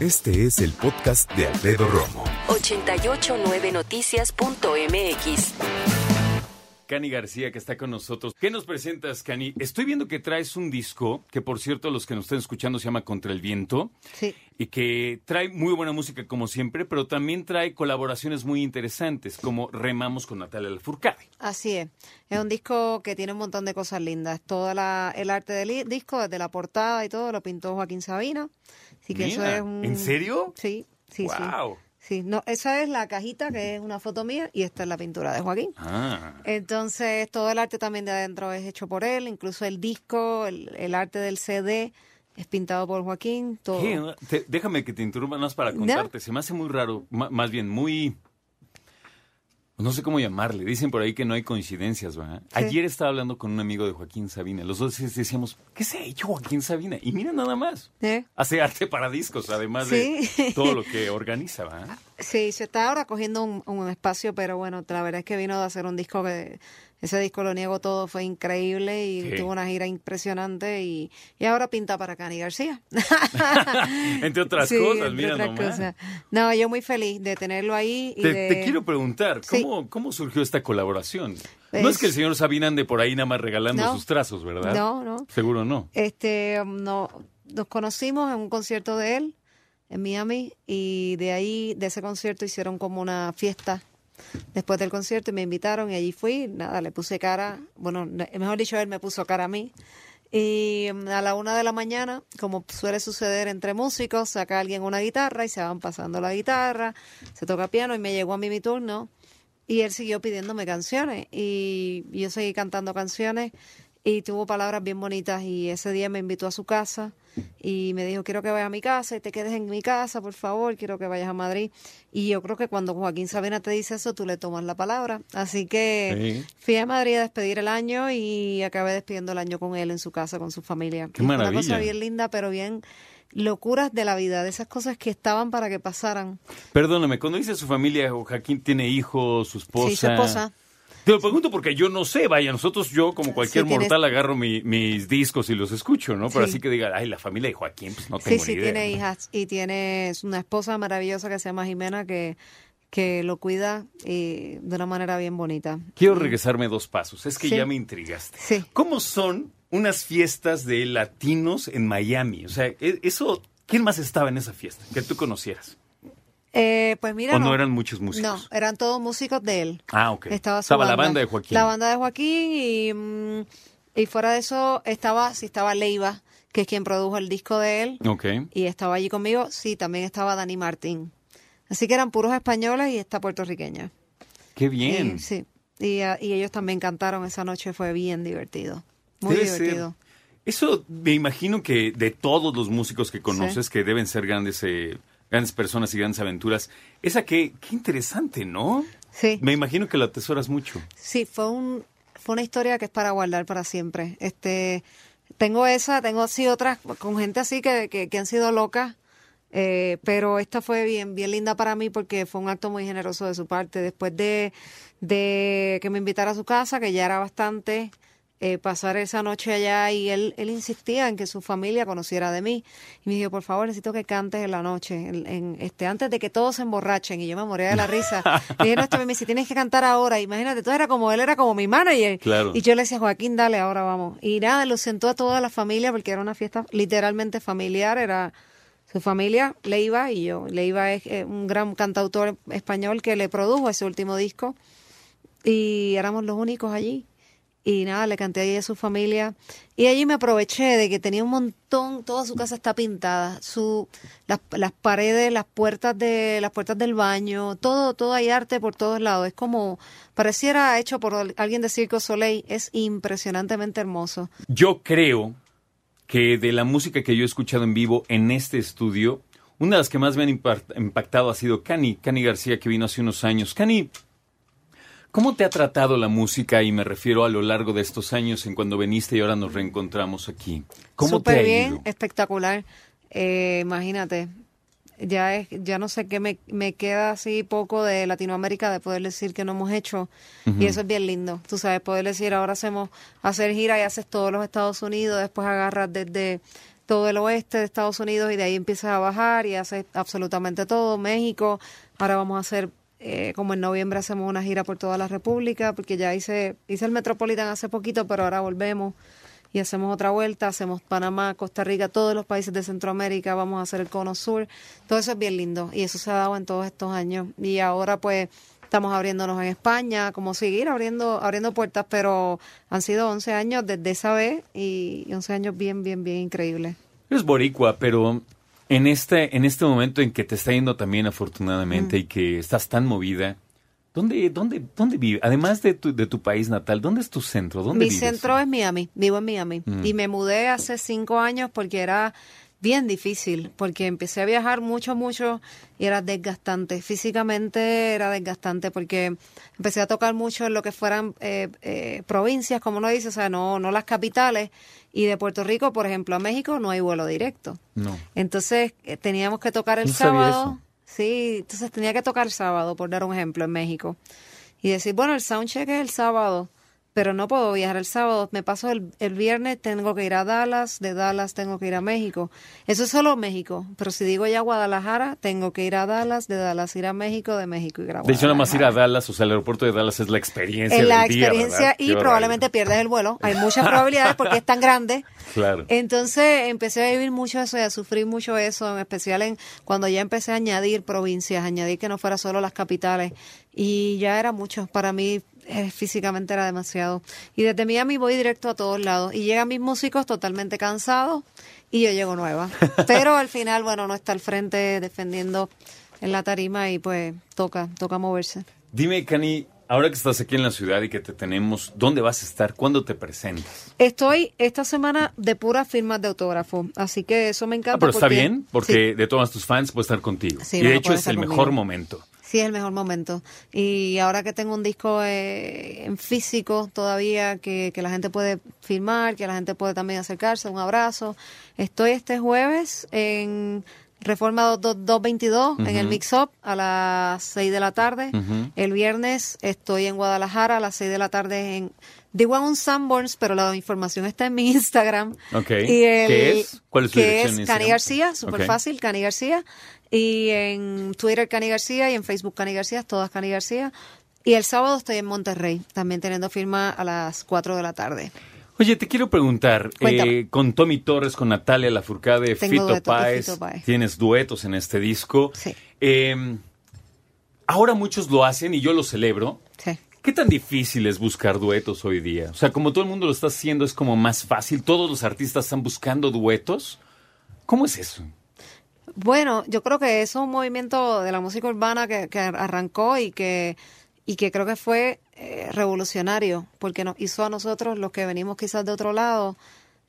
Este es el podcast de Alfredo Romo. 889noticias.mx. Cani García, que está con nosotros. ¿Qué nos presentas, Cani? Estoy viendo que traes un disco, que por cierto, los que nos estén escuchando se llama Contra el Viento. Sí. Y que trae muy buena música, como siempre, pero también trae colaboraciones muy interesantes, como Remamos con Natalia Lafourcade. Así es. Es un disco que tiene un montón de cosas lindas. Todo la, el arte del disco, desde la portada y todo, lo pintó Joaquín Sabina. Así que eso Mira, es un... ¿en serio? Sí, sí, sí. Wow. Sí, no, esa es la cajita que es una foto mía y esta es la pintura de Joaquín. Ah. Entonces, todo el arte también de adentro es hecho por él, incluso el disco, el, el arte del CD es pintado por Joaquín, todo. Déjame que te interrumpa más para No. contarte. Se me hace muy raro, más bien muy... No sé cómo llamarle. Dicen por ahí que no hay coincidencias, ¿verdad? Sí. Ayer estaba hablando con un amigo de Joaquín Sabina. Los dos decíamos, ¿qué se ha hecho Joaquín Sabina? Y mira nada más. ¿Eh? Hace arte para discos, además Sí. de todo lo que organiza, ¿verdad? Sí, se está ahora cogiendo un, un espacio, pero bueno, la verdad es que vino de hacer un disco que ese disco lo niego todo, fue increíble y Sí. tuvo una gira impresionante y, y ahora pinta para Cani García. Entre otras Sí, cosas, entre mira otras nomás. cosas. No, yo muy feliz de tenerlo ahí. Y Te, de- te quiero preguntar, Sí. ¿cómo, ¿cómo surgió esta colaboración? no es que el señor Sabina ande por ahí nada más regalando No. sus trazos, ¿verdad? No, no. Seguro no. Este, no, nos conocimos en un concierto de él en Miami y de ahí, de ese concierto, hicieron como una fiesta después del concierto y me invitaron y allí fui. Nada, le puse cara, bueno, mejor dicho, él me puso cara a mí. Y um, a la una de la mañana, como suele suceder entre músicos, saca alguien una guitarra y se van pasando la guitarra, se toca piano y me llegó a mí mi turno. Y él siguió pidiéndome canciones y yo seguí cantando canciones y tuvo palabras bien bonitas y ese día me invitó a su casa y me dijo, quiero que vayas a mi casa y te quedes en mi casa, por favor, quiero que vayas a Madrid. Y yo creo que cuando Joaquín Sabina te dice eso, tú le tomas la palabra. Así que Sí. fui a Madrid a despedir el año y acabé despidiendo el año con él en su casa, con su familia. Qué fue Una maravilla. cosa bien linda, pero bien locuras de la vida, de esas cosas que estaban para que pasaran. Perdóname, cuando dice su familia, Joaquín tiene hijos, su esposa. Sí, su esposa. Te lo pregunto porque yo no sé, vaya, nosotros, yo como cualquier Sí, tienes- mortal agarro mi- mis discos y los escucho, ¿no? Pero Sí. así que diga, ay, la familia de Joaquín, pues no Sí, tengo sí, ni idea. tiene hijas y tiene una esposa maravillosa que se llama Jimena que, que lo cuida y de una manera bien bonita. Quiero regresarme dos pasos, es que Sí. ya me intrigaste. Sí. ¿Cómo son unas fiestas de latinos en Miami? O sea, e- eso, ¿quién más estaba en esa fiesta que tú conocieras? Eh, pues mira, ¿O no eran muchos músicos? No, eran todos músicos de él. Ah, ok. Estaba, Estaba la banda. de Joaquín. La banda de Joaquín y, mm, y fuera de eso estaba, sí estaba Leiva, que es quien produjo el disco de él. Ok. Y estaba allí conmigo, sí, también estaba Dani Martín. Así que eran puros españoles y esta puertorriqueña. Qué bien. Y, sí, y, ah, y ellos también cantaron esa noche, fue bien divertido. Muy Debe ser. divertido. Eso me imagino que de todos los músicos que conoces, que deben ser grandes, eh, grandes personas y grandes aventuras, esa que, qué interesante, ¿no? Sí. Me imagino que la atesoras mucho. Sí, fue un fue una historia que es para guardar para siempre. Este tengo esa, tengo así otras con gente así que, que, que han sido locas, eh, pero esta fue bien bien linda para mí porque fue un acto muy generoso de su parte. Después de, de que me invitara a su casa, que ya era bastante, eh, pasar esa noche allá y él, él insistía en que su familia conociera de mí. Y me dijo, por favor, necesito que cantes en la noche, en, en, este, antes de que todos se emborrachen. Y yo me moría de la risa. Le dije, no, esto me dice, tienes que cantar ahora. Imagínate, todo era como, él era como mi manager. Claro. Y yo le decía, Joaquín, dale, ahora vamos. Y nada, lo sentó a toda la familia porque era una fiesta literalmente familiar, era su familia, Leiva y yo. Leiva es eh, un gran cantautor español que le produjo ese último disco y éramos los únicos allí. Y nada, le canté ahí a su familia. Y allí me aproveché de que tenía un montón, toda su casa está pintada, su, las, las paredes, las puertas de, las puertas del baño, todo, todo hay arte por todos lados. Es como, pareciera hecho por alguien de Circo Soleil, es impresionantemente hermoso. Yo creo que de la música que yo he escuchado en vivo en este estudio, una de las que más me han impactado ha sido Cani, Cani García, que vino hace unos años. Cani, ¿cómo te ha tratado la música? Y me refiero a lo largo de estos años en cuando viniste y ahora nos reencontramos aquí. ¿Cómo te ha bien, espectacular. Eh, imagínate, ya es, ya no sé qué me, me, queda así poco de Latinoamérica de poder decir que no hemos hecho y eso es bien lindo, tú sabes, poder decir ahora hacemos hacer gira y haces todos los Estados Unidos, después agarras desde todo el oeste de Estados Unidos y de ahí empiezas a bajar y haces absolutamente todo, México, ahora vamos a hacer eh, como en noviembre hacemos una gira por toda la República, porque ya hice, hice el Metropolitan hace poquito, pero ahora volvemos y hacemos otra vuelta, hacemos Panamá, Costa Rica, todos los países de Centroamérica, vamos a hacer el Cono Sur, todo eso es bien lindo y eso se ha dado en todos estos años. Y ahora pues estamos abriéndonos en España, como seguir abriendo abriendo puertas, pero han sido 11 años desde esa vez y 11 años bien, bien, bien increíbles. Es boricua, pero en este, en este momento en que te está yendo también afortunadamente y que estás tan movida, ¿Dónde, dónde, dónde vive? Además de tu, de tu país natal, ¿dónde es tu centro? ¿Dónde Mi centro es Miami, vivo en Miami. Mm. Y me mudé hace cinco años porque era bien difícil, porque empecé a viajar mucho, mucho y era desgastante. Físicamente era desgastante porque empecé a tocar mucho en lo que fueran eh, eh, provincias, como uno dice, o sea, no, no las capitales. Y de Puerto Rico, por ejemplo, a México no hay vuelo directo. No. Entonces eh, teníamos que tocar el sábado. Sí, entonces tenía que tocar el sábado, por dar un ejemplo, en México. Y decir, bueno, el soundcheck es el sábado pero no puedo viajar el sábado. Me paso el, el, viernes, tengo que ir a Dallas, de Dallas tengo que ir a México. Eso es solo México, pero si digo ya Guadalajara, tengo que ir a Dallas, de Dallas ir a México, de México ir a Guadalajara. De hecho, nada más ir a Dallas, o sea, el aeropuerto de Dallas es la experiencia. Es la experiencia y probablemente pierdes el vuelo. Hay muchas probabilidades porque es tan grande. Claro. Entonces empecé a vivir mucho eso y a sufrir mucho eso, en especial en cuando ya empecé a añadir provincias, añadir que no fuera solo las capitales. Y ya era mucho. Para mí físicamente era demasiado. Y desde Miami voy directo a todos lados. Y llegan mis músicos totalmente cansados y yo llego nueva. Pero al final, bueno, no está al frente defendiendo en la tarima y pues toca, toca moverse. Dime, Cani, ahora que estás aquí en la ciudad y que te tenemos, ¿dónde vas a estar? ¿Cuándo te presentas? Estoy esta semana de puras firmas de autógrafo, así que eso me encanta. Ah, pero está bien, porque de todos tus fans puede estar contigo. y de hecho es el mejor momento. Sí, es el mejor momento. Y ahora que tengo un disco eh, en físico todavía, que, que, la gente puede filmar, que la gente puede también acercarse, un abrazo. Estoy este jueves en Reforma 222, en el Mix Up, a las 6 de la tarde. El viernes estoy en Guadalajara a las 6 de la tarde en... Digo en un Sanborns, pero la información está en mi Instagram. Okay. Y ¿Qué es? ¿Cuál es su que es Cani García, súper fácil, Cani García. Y en Twitter Cani García y en Facebook Cani García, todas Cani García. Y el sábado estoy en Monterrey, también teniendo firma a las 4 de la tarde. Oye, te quiero preguntar, eh, con Tommy Torres, con Natalia Lafourcade, Fito Páez, tienes duetos en este disco. Sí. Em, ahora muchos lo hacen y yo lo celebro. Sí. ¿Qué tan difícil es buscar duetos hoy día? O sea, como todo el mundo lo está haciendo, es como más fácil. Todos los artistas están buscando duetos. ¿Cómo es eso? Bueno, yo creo que es un movimiento de la música urbana que, arrancó y que, y que creo que fue eh, revolucionario, porque nos hizo a nosotros, los que venimos quizás de otro lado,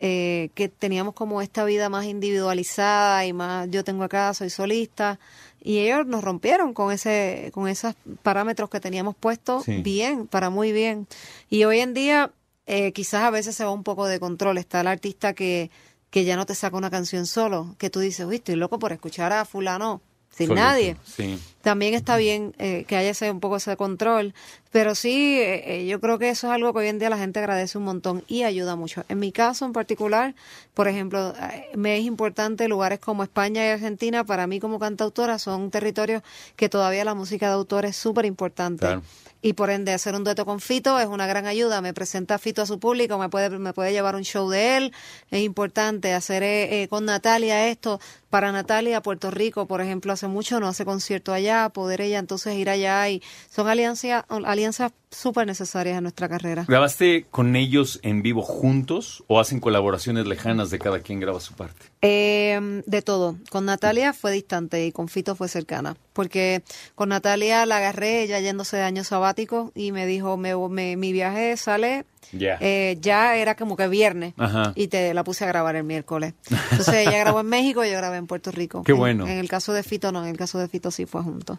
eh, que teníamos como esta vida más individualizada y más yo tengo acá, soy solista, y ellos nos rompieron con ese, con esos parámetros que teníamos puestos bien, para muy bien. Y hoy en día eh, quizás a veces se va un poco de control, está el artista que que ya no te saca una canción solo, que tú dices, uy, estoy loco por escuchar a fulano sin nadie. También está bien eh, que haya ese, un poco ese control, pero sí, eh, eh, yo creo que eso es algo que hoy en día la gente agradece un montón y ayuda mucho. En mi caso en particular, por ejemplo, me es importante lugares como España y Argentina, para mí como cantautora, son territorios que todavía la música de autor es súper importante. Claro y por ende hacer un dueto con Fito es una gran ayuda. Me presenta Fito a su público, me puede, me puede llevar un show de él, es importante hacer eh, eh, con Natalia esto. Para Natalia, Puerto Rico, por ejemplo, hace mucho no hace concierto allá, poder ella entonces ir allá y son alianzas, alianzas súper necesarias en nuestra carrera. ¿Grabaste con ellos en vivo juntos o hacen colaboraciones lejanas de cada quien graba su parte? Eh, de todo. Con Natalia fue distante y con Fito fue cercana. Porque con Natalia la agarré, ella yéndose de año sabático, y me dijo, me, me- mi viaje sale, Ya. eh, ya era como que viernes, Ajá. y te la puse a grabar el miércoles. Entonces ella grabó en México y yo grabé en Puerto Rico. Qué En- bueno. En, el caso de Fito no, en el caso de Fito sí fue junto.